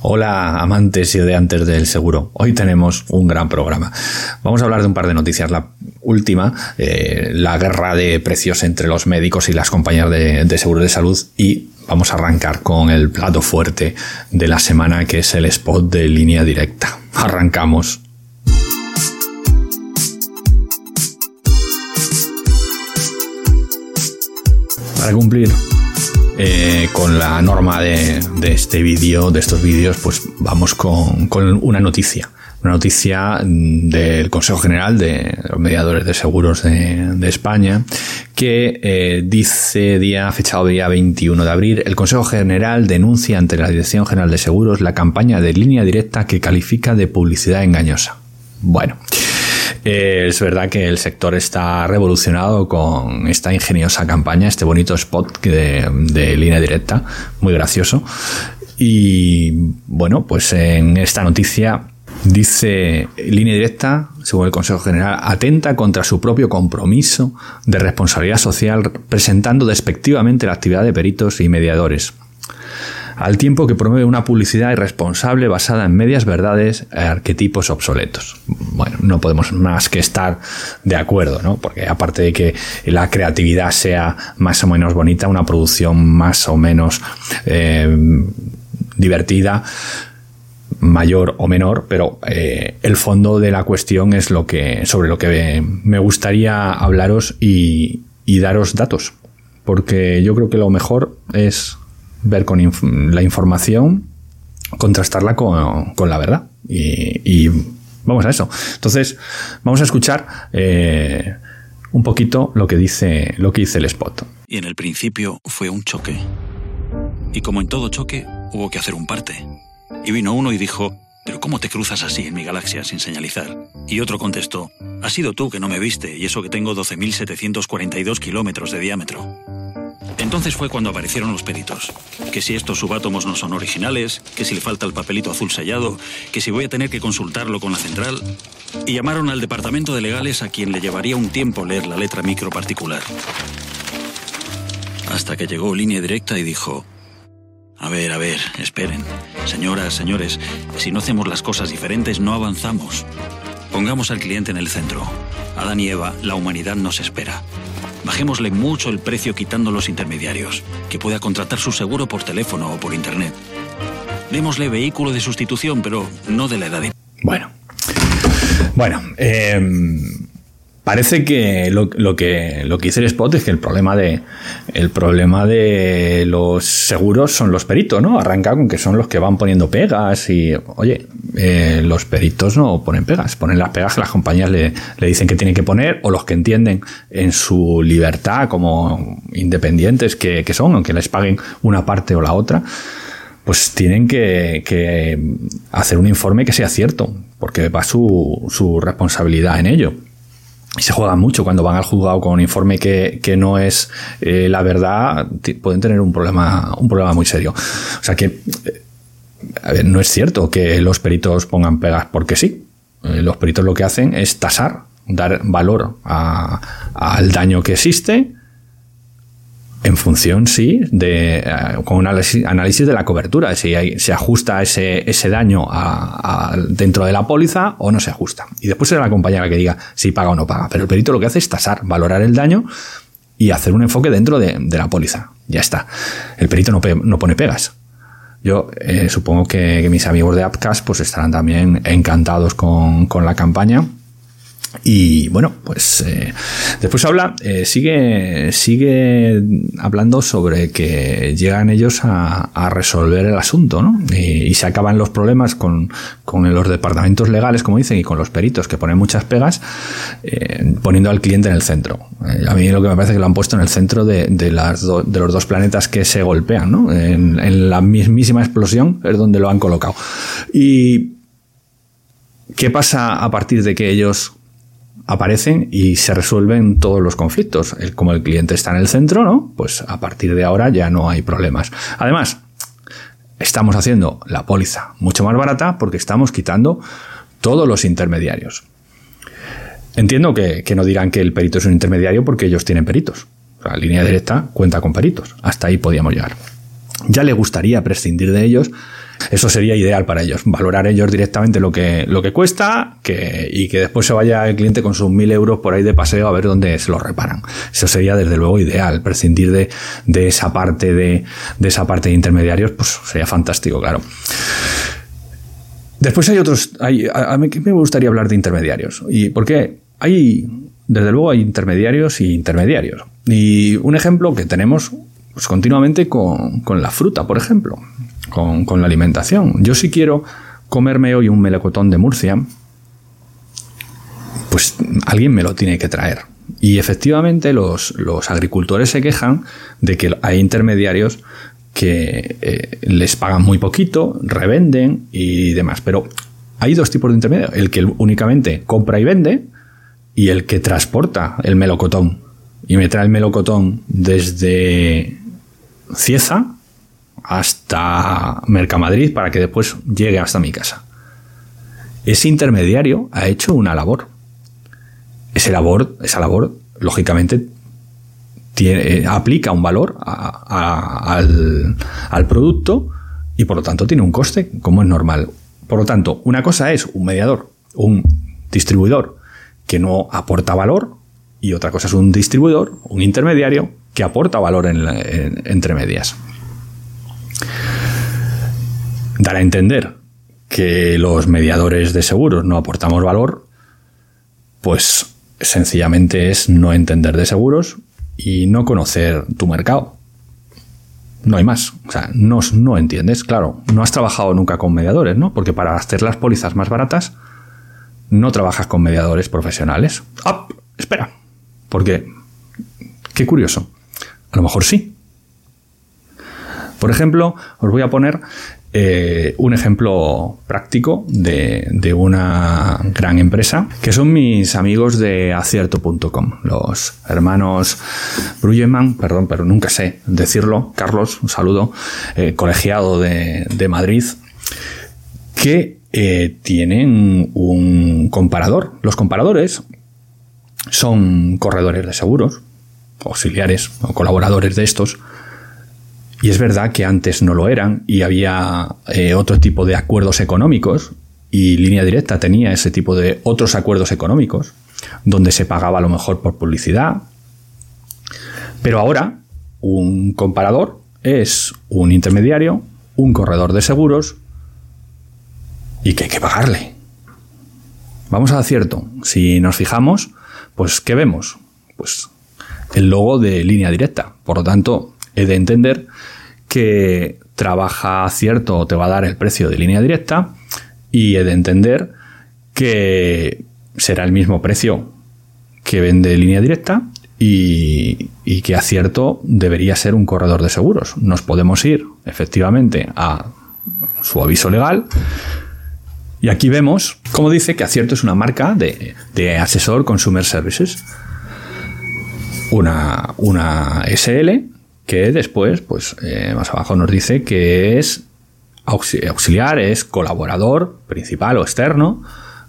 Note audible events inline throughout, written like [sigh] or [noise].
Hola amantes y odiantes del seguro. Hoy tenemos un gran programa. Vamos a hablar de un par de noticias. La última, eh, la guerra de precios entre los médicos y las compañías de, de seguro de salud y vamos a arrancar con el plato fuerte de la semana que es el spot de línea directa. Arrancamos. Para cumplir eh, con la norma de, este vídeo, de estos vídeos, pues vamos con, una noticia. Una noticia del Consejo General de los Mediadores de Seguros de, España que eh, dice día, fechado día 21 de abril, el Consejo General denuncia ante la Dirección General de Seguros la campaña de línea directa que califica de publicidad engañosa. Bueno, eh, es verdad que el sector está revolucionado con esta ingeniosa campaña, este bonito spot de, línea directa, muy gracioso. Y bueno, pues en esta noticia Dice línea directa, según el Consejo General, atenta contra su propio compromiso de responsabilidad social presentando despectivamente la actividad de peritos y mediadores al tiempo que promueve una publicidad irresponsable basada en medias verdades e arquetipos obsoletos. Bueno, no podemos más que estar de acuerdo, ¿no? Porque aparte de que la creatividad sea más o menos bonita, una producción más o menos eh, divertida, mayor o menor, pero eh, el fondo de la cuestión es lo que sobre lo que me gustaría hablaros y daros datos, porque yo creo que lo mejor es ver con la información, contrastarla con, la verdad. Y, vamos a eso. Entonces, vamos a escuchar eh, un poquito lo que dice lo que dice el spot. Y en el principio fue un choque. Y como en todo choque, hubo que hacer un parte. Y vino uno y dijo, ¿pero cómo te cruzas así en mi galaxia sin señalizar? Y otro contestó, has sido tú que no me viste, y eso que tengo 12.742 kilómetros de diámetro. Entonces fue cuando aparecieron los peritos. Que si estos subátomos no son originales, que si le falta el papelito azul sellado, que si voy a tener que consultarlo con la central. Y llamaron al departamento de legales a quien le llevaría un tiempo leer la letra micro particular. Hasta que llegó línea directa y dijo, a ver, a ver, esperen. Señoras, señores, si no hacemos las cosas diferentes no avanzamos. Pongamos al cliente en el centro. Adán y Eva, la humanidad nos espera. Bajémosle mucho el precio quitando los intermediarios, que pueda contratar su seguro por teléfono o por internet. Démosle vehículo de sustitución, pero no de la edad. Bueno. Bueno, eh, Parece que lo, que lo que dice el spot es que el problema de el problema de los seguros son los peritos, ¿no? Arranca con que son los que van poniendo pegas y oye, eh, los peritos no ponen pegas, ponen las pegas que las compañías le, dicen que tienen que poner o los que entienden en su libertad como independientes que, son, aunque les paguen una parte o la otra, pues tienen que, que hacer un informe que sea cierto, porque va su, su responsabilidad en ello y se juega mucho cuando van al juzgado con un informe que, no es eh, la verdad, pueden tener un problema, un problema muy serio. O sea que, eh, no es cierto que los peritos pongan pegas porque sí. Eh, los peritos lo que hacen es tasar, dar valor al daño que existe en función, sí, de, eh, con un análisis, de la cobertura, si se ajusta ese, ese daño a, dentro de la póliza o no se ajusta. Y después será la compañía la que diga si paga o no paga. Pero el perito lo que hace es tasar, valorar el daño y hacer un enfoque dentro de, la póliza. Ya está. El perito no, no pone pegas. Yo eh, supongo que, mis amigos de Appcast pues estarán también encantados con, con la campaña y bueno, pues eh, después habla, eh, sigue, sigue hablando sobre que llegan ellos a, resolver el asunto, ¿no? Y, se acaban los problemas con, los departamentos legales, como dicen, y con los peritos que ponen muchas pegas, eh, poniendo al cliente en el centro. a mí lo que me parece que lo han puesto en el centro de, de los dos planetas que se golpean, ¿no? En, en la mismísima explosión es donde lo han colocado. Y ¿Qué pasa a partir de que ellos aparecen y se resuelven todos los conflictos. Como el cliente está en el centro, ¿no? Pues a partir de ahora ya no hay problemas. Además, estamos haciendo la póliza mucho más barata porque estamos quitando todos los intermediarios. Entiendo que, no dirán que el perito es un intermediario porque ellos tienen peritos. La línea directa cuenta con peritos. Hasta ahí podíamos llegar. Ya le gustaría prescindir de ellos Eso sería ideal para ellos, valorar ellos directamente lo que, lo que cuesta y que después se vaya el cliente con sus mil euros por ahí de paseo a ver dónde se lo reparan. Eso sería desde luego ideal, prescindir de, de esa parte de, de esa parte de intermediarios, pues sería fantástico, claro. Después hay otros, a, mí me gustaría hablar de intermediarios. ¿Y por qué? Hay, desde luego, hay intermediarios y intermediarios. Y un ejemplo que tenemos pues, continuamente con, con la fruta, por ejemplo con, la alimentación. Yo si quiero comerme hoy un melocotón de Murcia, pues alguien me lo tiene que traer. Y efectivamente los, agricultores se quejan de que hay intermediarios que eh, les pagan muy poquito, revenden y demás. Pero hay dos tipos de intermediarios. El que únicamente compra y vende y el que transporta el melocotón. Y me trae el melocotón desde Cieza hasta Mercamadrid para que después llegue hasta mi casa. Ese intermediario ha hecho una labor. Ese labor, esa labor, lógicamente, tiene, aplica un valor al, al producto y por lo tanto tiene un coste, como es normal. Por lo tanto, una cosa es un mediador, un distribuidor que no aporta valor y otra cosa es un distribuidor, un intermediario que aporta valor entre medias. Dar a entender que los mediadores de seguros no aportamos valor, pues sencillamente es no entender de seguros y no conocer tu mercado. No hay más. O sea, no, no entiendes, claro. No has trabajado nunca con mediadores, ¿no? Porque para hacer las pólizas más baratas, no trabajas con mediadores profesionales. ¡Ah! Espera. Porque, qué curioso. A lo mejor sí. Por ejemplo, os voy a poner eh, un ejemplo práctico de, una gran empresa, que son mis amigos de acierto.com, los hermanos Bruyeman, perdón, pero nunca sé decirlo, Carlos, un saludo, eh, colegiado de, Madrid, que eh, tienen un comparador. Los comparadores son corredores de seguros, auxiliares o colaboradores de estos, y es verdad que antes no lo eran y había eh, otro tipo de acuerdos económicos y Línea Directa tenía ese tipo de otros acuerdos económicos donde se pagaba a lo mejor por publicidad. Pero ahora un comparador es un intermediario, un corredor de seguros y que hay que pagarle. Vamos a cierto. Si nos fijamos, pues ¿qué vemos? Pues el logo de línea directa. Por lo tanto, he de entender que trabaja cierto te va a dar el precio de línea directa y he de entender que será el mismo precio que vende línea directa y, que acierto debería ser un corredor de seguros. Nos podemos ir efectivamente a su aviso legal y aquí vemos cómo dice que acierto es una marca de, de asesor Consumer Services. Una, una SL que después, pues eh, más abajo nos dice que es auxiliar, es colaborador principal o externo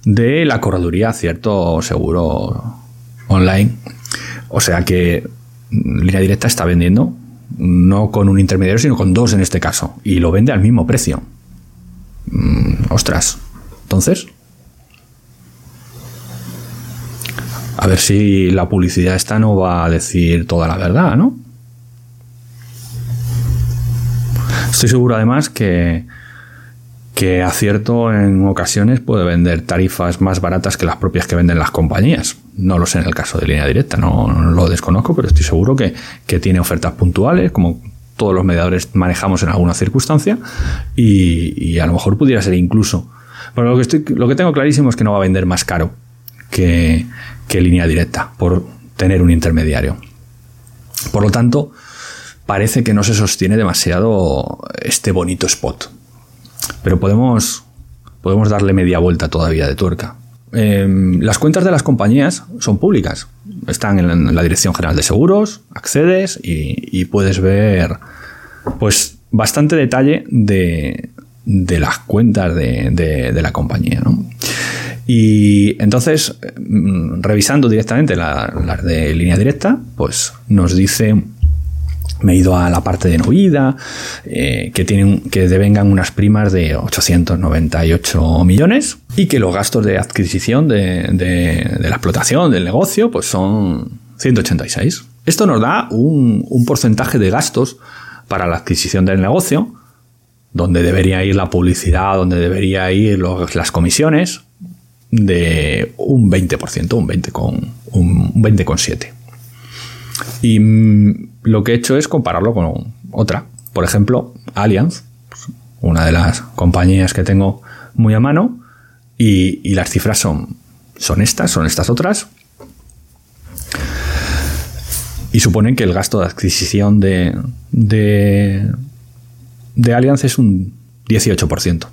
de la correduría cierto seguro online. O sea que línea directa está vendiendo no con un intermediario, sino con dos en este caso. Y lo vende al mismo precio. Mm, ostras. Entonces, a ver si la publicidad esta no va a decir toda la verdad, ¿no? Estoy seguro además que, que acierto en ocasiones puede vender tarifas más baratas que las propias que venden las compañías. No lo sé en el caso de línea directa, no, lo desconozco, pero estoy seguro que, tiene ofertas puntuales, como todos los mediadores manejamos en alguna circunstancia, y, a lo mejor pudiera ser incluso. Pero lo que, lo que tengo clarísimo es que no va a vender más caro que, que línea directa por tener un intermediario. Por lo tanto, parece que no se sostiene demasiado este bonito spot. Pero podemos, podemos darle media vuelta todavía de tuerca. Em, las cuentas de las compañías son públicas. Están en la Dirección General de Seguros, accedes y, puedes ver pues bastante detalle de, las cuentas de, la compañía. Y entonces, mm, revisando directamente las de línea directa, pues nos dice me he ido a la parte de Novida, eh, que, tienen, que devengan unas primas de 898 millones y que los gastos de adquisición de, de, la explotación del negocio pues son 186. Esto nos da un, un porcentaje de gastos para la adquisición del negocio, donde debería ir la publicidad, donde debería ir las comisiones, de un 20%, un 20 con un 20,7. Y mm, lo que he hecho es compararlo con otra. Por ejemplo, Allianz, una de las compañías que tengo muy a mano, y, las cifras son, son estas, son estas otras. Y suponen que el gasto de adquisición de, de, de Allianz es un 18%.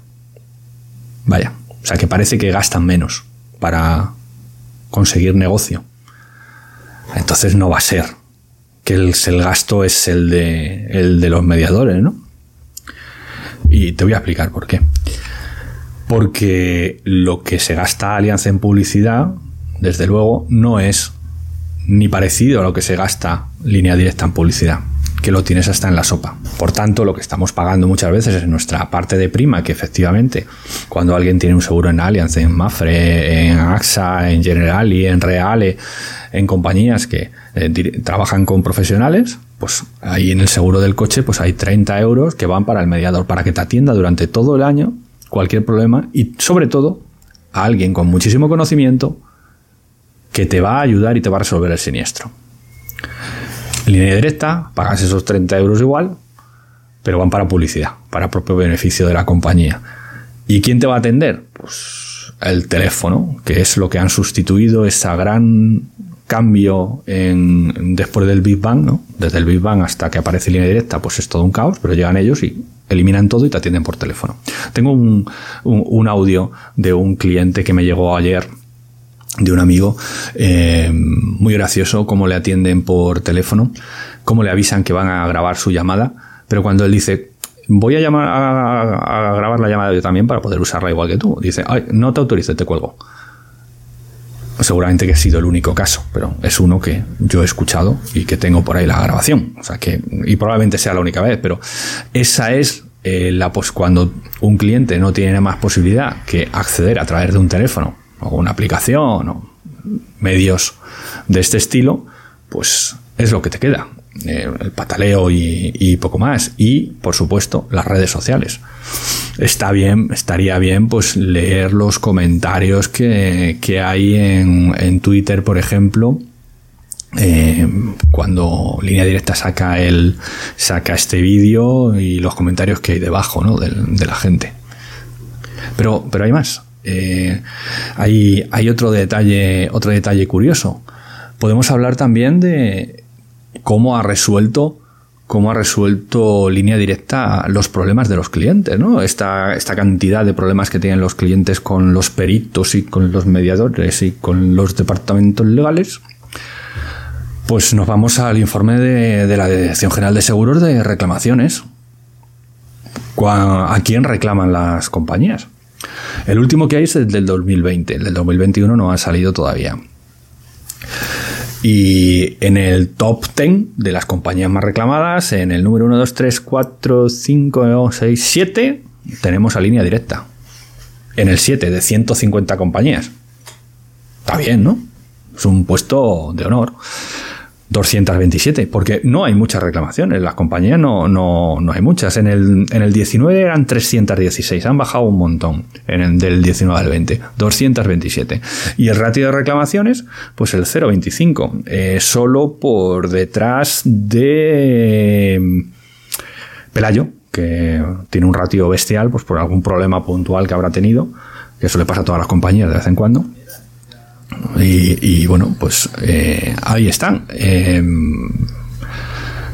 Vaya, o sea que parece que gastan menos para conseguir negocio. Entonces no va a ser que el, gasto es el de, el de los mediadores, ¿no? Y te voy a explicar por qué. Porque lo que se gasta Alianza en publicidad, desde luego, no es ni parecido a lo que se gasta línea directa en publicidad, que lo tienes hasta en la sopa. Por tanto, lo que estamos pagando muchas veces es nuestra parte de prima, que efectivamente, cuando alguien tiene un seguro en Allianz, en Mafre, en AXA, en Generali, en Reale, en compañías que eh, trabajan con profesionales, pues ahí en el seguro del coche pues hay 30 euros que van para el mediador, para que te atienda durante todo el año cualquier problema y sobre todo alguien con muchísimo conocimiento que te va a ayudar y te va a resolver el siniestro. Línea directa, pagas esos 30 euros igual, pero van para publicidad, para propio beneficio de la compañía. ¿Y quién te va a atender? Pues el teléfono, que es lo que han sustituido esa gran cambio en, después del Big Bang, ¿no? Desde el Big Bang hasta que aparece línea directa, pues es todo un caos, pero llegan ellos y eliminan todo y te atienden por teléfono. Tengo un, audio de un cliente que me llegó ayer de un amigo, eh, muy gracioso, cómo le atienden por teléfono, cómo le avisan que van a grabar su llamada, pero cuando él dice, voy a, llamar a, grabar la llamada yo también para poder usarla igual que tú, dice, Ay, no te autorice, te cuelgo seguramente que ha sido el único caso, pero es uno que yo he escuchado y que tengo por ahí la grabación. O sea que, y probablemente sea la única vez, pero esa es eh, la pues cuando un cliente no tiene más posibilidad que acceder a través de un teléfono o una aplicación o medios de este estilo, pues es lo que te queda. Eh, el pataleo y, poco más. Y, por supuesto, las redes sociales. Está bien, estaría bien pues leer los comentarios que, hay en, Twitter, por ejemplo. Eh, cuando Línea Directa saca el saca este vídeo y los comentarios que hay debajo ¿no? de, la gente. Pero, pero hay más. Eh, hay, otro detalle, otro detalle curioso. Podemos hablar también de cómo ha resuelto cómo ha resuelto línea directa los problemas de los clientes, ¿no? Esta, esta cantidad de problemas que tienen los clientes con los peritos y con los mediadores y con los departamentos legales. Pues nos vamos al informe de, la Dirección General de Seguros de reclamaciones. ¿A quién reclaman las compañías? El último que hay es el del 2020, el del 2021 no ha salido todavía. Y en el top 10 de las compañías más reclamadas, en el número 1, 2, 3, 4, 5, 6, 7, tenemos a línea directa. En el 7 de 150 compañías. Está bien, ¿no? Es un puesto de honor. 227, porque no hay muchas reclamaciones, las compañías no, no, no hay muchas. En el, en el 19 eran 316, han bajado un montón en el, del 19 al 20, 227. Y el ratio de reclamaciones, pues el 0,25, eh, solo por detrás de mm, Pelayo, que tiene un ratio bestial, pues por algún problema puntual que habrá tenido, que eso le pasa a todas las compañías de vez en cuando. Y, bueno, pues eh, ahí están. Eh,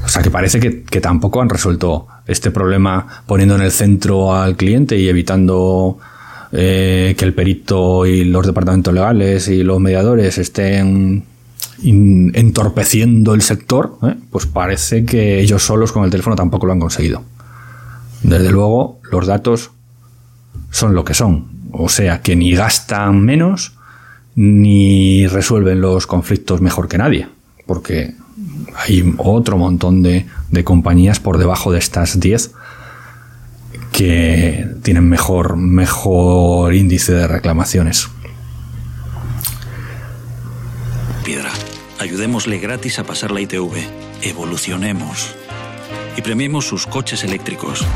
o sea que parece que, tampoco han resuelto este problema poniendo en el centro al cliente y evitando eh, que el perito y los departamentos legales y los mediadores estén entorpeciendo el sector, pues parece que ellos solos con el teléfono tampoco lo han conseguido. Desde luego, los datos son lo que son. O sea que ni gastan menos, ni resuelven los conflictos mejor que nadie, porque hay otro montón de, de compañías por debajo de estas 10 que tienen mejor, mejor índice de reclamaciones. Piedra, ayudémosle gratis a pasar la ITV. Evolucionemos. Y premiemos sus coches eléctricos.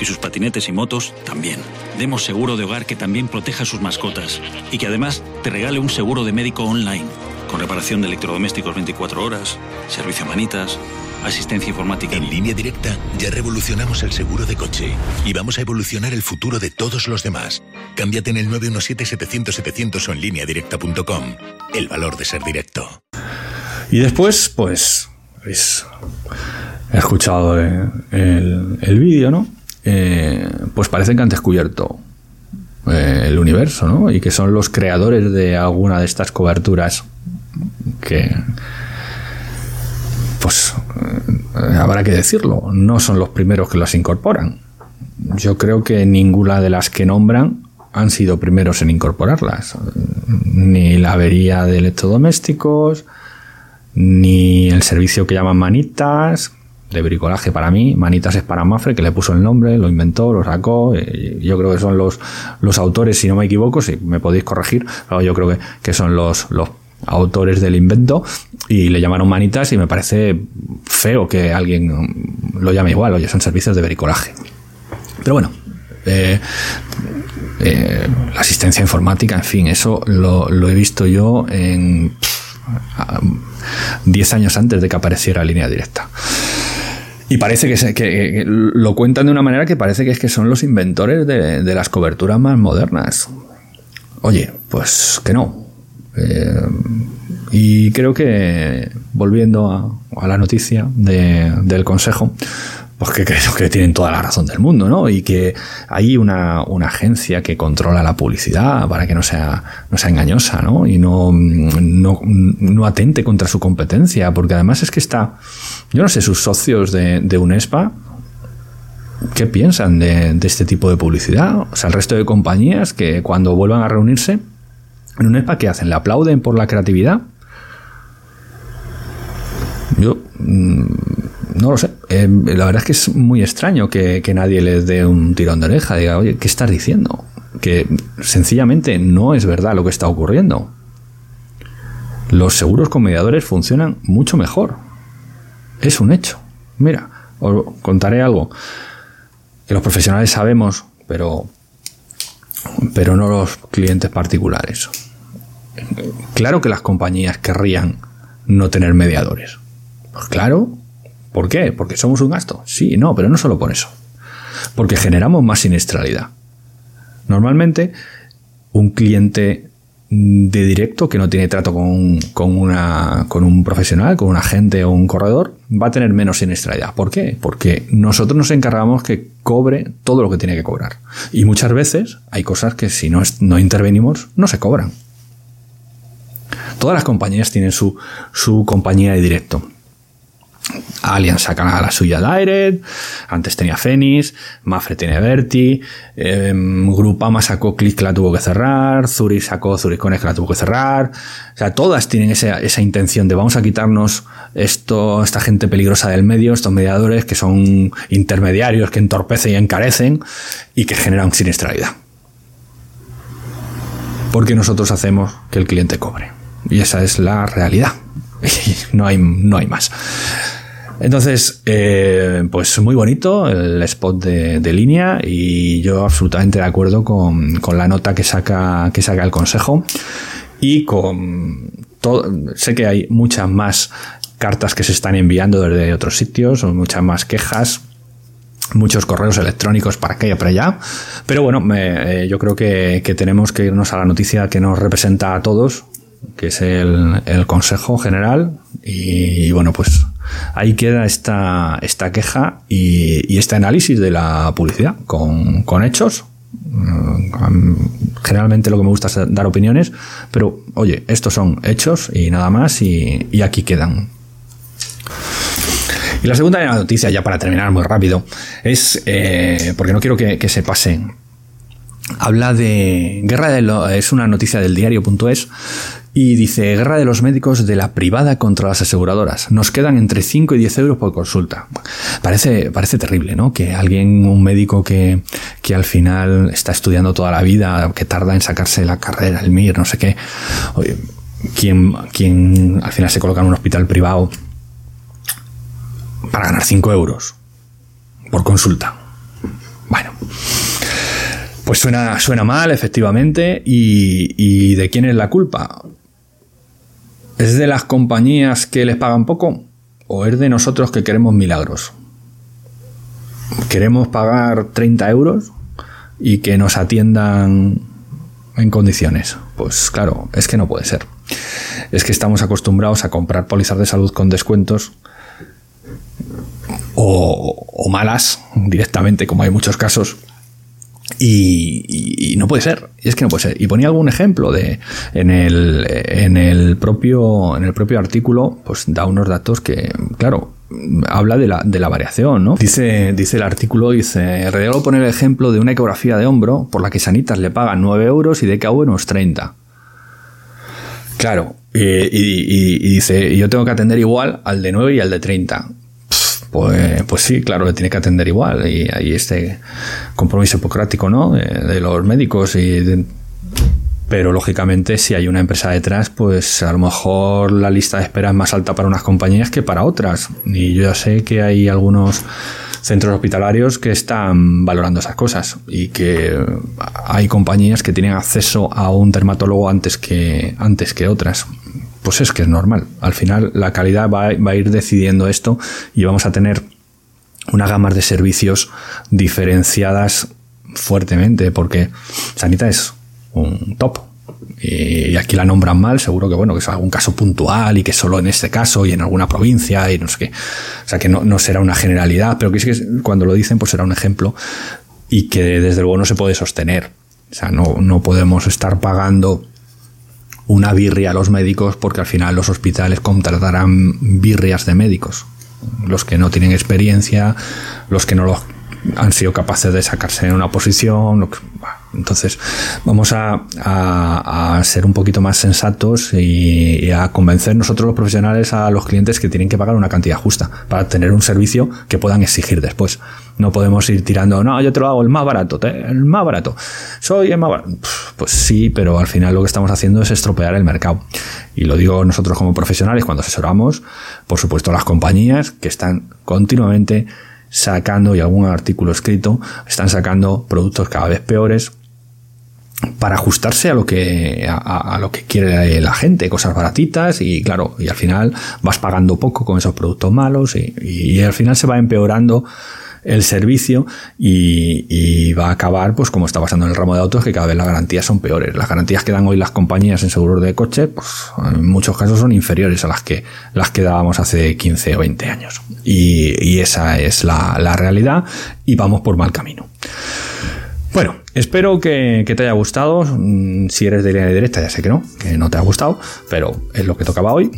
Y sus patinetes y motos también. Demos seguro de hogar que también proteja a sus mascotas y que además te regale un seguro de médico online, con reparación de electrodomésticos 24 horas, servicio a manitas, asistencia informática. En línea directa ya revolucionamos el seguro de coche y vamos a evolucionar el futuro de todos los demás. Cámbiate en el 917-700-700 o en línea directa.com. El valor de ser directo. Y después, pues, he escuchado el, el vídeo, ¿no? Eh, pues parece que han descubierto eh, el universo, ¿no? Y que son los creadores de alguna de estas coberturas que, pues, eh, habrá que decirlo, no son los primeros que las incorporan. Yo creo que ninguna de las que nombran han sido primeros en incorporarlas. Ni la avería de electrodomésticos, ni el servicio que llaman manitas, de bricolaje para mí. Manitas es para Mafre, que le puso el nombre, lo inventó, lo sacó. Eh, yo creo que son los, los autores, si no me equivoco, si me podéis corregir, yo creo que, que son los, los autores del invento y le llamaron manitas y me parece feo que alguien lo llame igual, oye, son servicios de bricolaje. Pero bueno, eh, eh, la asistencia informática, en fin, eso lo, lo he visto yo en 10 años antes de que apareciera línea directa. Y parece que, que, lo cuentan de una manera que parece que es que son los inventores de, de las coberturas más modernas. Oye, pues que no. Eh, y creo que, volviendo a, a la noticia de, del Consejo, pues que creo que tienen toda la razón del mundo, ¿no? Y que hay una, agencia que controla la publicidad para que no sea, no sea engañosa, ¿no? Y no, atente contra su competencia, porque además es que está, yo no sé, sus socios de, UNESPA, ¿qué piensan de, de, este tipo de publicidad? O sea, el resto de compañías que cuando vuelvan a reunirse en UNESPA, ¿qué hacen? ¿Le aplauden por la creatividad? Yo no lo sé. Eh, la verdad es que es muy extraño que, que, nadie les dé un tirón de oreja. Diga, oye, ¿qué estás diciendo? Que sencillamente no es verdad lo que está ocurriendo. Los seguros con mediadores funcionan mucho mejor. Es un hecho. Mira, os contaré algo que los profesionales sabemos, pero, pero no los clientes particulares. Claro que las compañías querrían no tener mediadores. Pues claro, ¿Por qué? ¿Porque somos un gasto? Sí, no, pero no solo por eso. Porque generamos más siniestralidad. Normalmente, un cliente de directo que no tiene trato con, con, una, con un profesional, con un agente o un corredor, va a tener menos siniestralidad. ¿Por qué? Porque nosotros nos encargamos que cobre todo lo que tiene que cobrar. Y muchas veces hay cosas que si no, no intervenimos no se cobran. Todas las compañías tienen su, su compañía de directo. Allianz saca la suya Direct, antes tenía Fenix, Mafre tiene Verti, eh, Grupama sacó Click que la tuvo que cerrar, Zurich sacó Zurich Connect que la tuvo que cerrar. O sea, todas tienen esa, esa intención de vamos a quitarnos esto, esta gente peligrosa del medio, estos mediadores que son intermediarios, que entorpecen y encarecen y que generan siniestralidad. Porque nosotros hacemos que el cliente cobre. Y esa es la realidad. [laughs] no hay, no hay más. Entonces, eh, pues muy bonito el spot de, línea y yo absolutamente de acuerdo con, con, la nota que saca, que saca el consejo y con todo, sé que hay muchas más cartas que se están enviando desde otros sitios o muchas más quejas muchos correos electrónicos para y para allá. Pero bueno, eh, yo creo que, tenemos que irnos a la noticia que nos representa a todos, que es el, Consejo General. Y, bueno, pues ahí queda esta, esta queja y, este análisis de la publicidad con, con hechos. Generalmente lo que me gusta es dar opiniones, pero oye, estos son hechos y nada más y, aquí quedan. Y la segunda noticia, ya para terminar muy rápido, es, eh, porque no quiero que, que se pase, habla de Guerra de lo, es una noticia del diario.es Y dice, guerra de los médicos de la privada contra las aseguradoras. Nos quedan entre 5 y 10 euros por consulta. Parece, parece terrible, ¿no? Que alguien, un médico que, que al final está estudiando toda la vida, que tarda en sacarse la carrera, el MIR, no sé qué. Oye, quien, al final se coloca en un hospital privado para ganar 5 euros por consulta. Bueno. Pues suena, suena mal, efectivamente. ¿Y, ¿Y de quién es la culpa? ¿Es de las compañías que les pagan poco? ¿O es de nosotros que queremos milagros? ¿Queremos pagar 30 euros y que nos atiendan en condiciones? Pues claro, es que no puede ser. Es que estamos acostumbrados a comprar pólizas de salud con descuentos o, o malas directamente, como hay muchos casos, y, no puede ser, y es que no puede ser. Y ponía algún ejemplo de en el, en el propio en el propio artículo, pues da unos datos que, claro, habla de la, de la variación, ¿no? Dice, dice el artículo, dice, Regalo poner el ejemplo de una ecografía de hombro por la que Sanitas le pagan 9 euros y DKV unos 30. Claro, y, y, dice, yo tengo que atender igual al de 9 y al de 30 pues, pues sí, claro, le tiene que atender igual. Y hay este compromiso hipocrático, ¿no? De, los médicos y pero lógicamente si hay una empresa detrás, pues a lo mejor la lista de espera es más alta para unas compañías que para otras. Y yo ya sé que hay algunos centros hospitalarios que están valorando esas cosas y que hay compañías que tienen acceso a un dermatólogo antes que antes que otras pues es que es normal. Al final la calidad va, a ir decidiendo esto y vamos a tener una gama de servicios diferenciadas fuertemente porque Sanita es un top. Y aquí la nombran mal, seguro que bueno, que es algún caso puntual y que solo en este caso y en alguna provincia y no sé qué. O sea que no, será una generalidad, pero que es que cuando lo dicen, pues será un ejemplo y que desde luego no se puede sostener. O sea, no, no podemos estar pagando una birria a los médicos porque al final los hospitales contratarán birrias de médicos. Los que no tienen experiencia, los que no los han sido capaces de sacarse en una posición. Entonces, vamos a, ser un poquito más sensatos y, a convencer nosotros los profesionales a los clientes que tienen que pagar una cantidad justa para tener un servicio que puedan exigir después. No podemos ir tirando, no, yo te lo hago el más barato, el más barato. Soy el más barato. Pues sí, pero al final lo que estamos haciendo es estropear el mercado. Y lo digo nosotros como profesionales cuando asesoramos, por supuesto las compañías que están continuamente sacando, y algún artículo escrito, están sacando productos cada vez peores para ajustarse a lo que a, lo que quiere la gente, cosas baratitas y claro, y al final vas pagando poco con esos productos malos y, y al final se va empeorando el servicio y, va a acabar, pues como está pasando en el ramo de autos, que cada vez las garantías son peores. Las garantías que dan hoy las compañías en seguros de coche, pues en muchos casos son inferiores a las que, las que dábamos hace 15 o 20 años. Y, esa es la, realidad y vamos por mal camino. Espero que, que, te haya gustado. Mm, si eres de línea directa, ya sé que no, que no te ha gustado, pero es lo que tocaba hoy.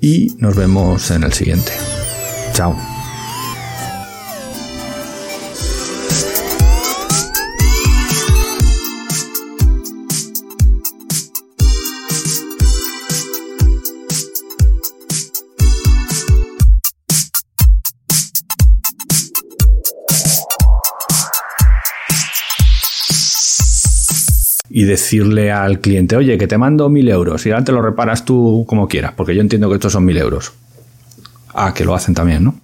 Y nos vemos en el siguiente. Chao. Y decirle al cliente, oye, que te mando mil euros y ahora te lo reparas tú como quieras, porque yo entiendo que estos son mil euros. Ah, que lo hacen también, ¿no?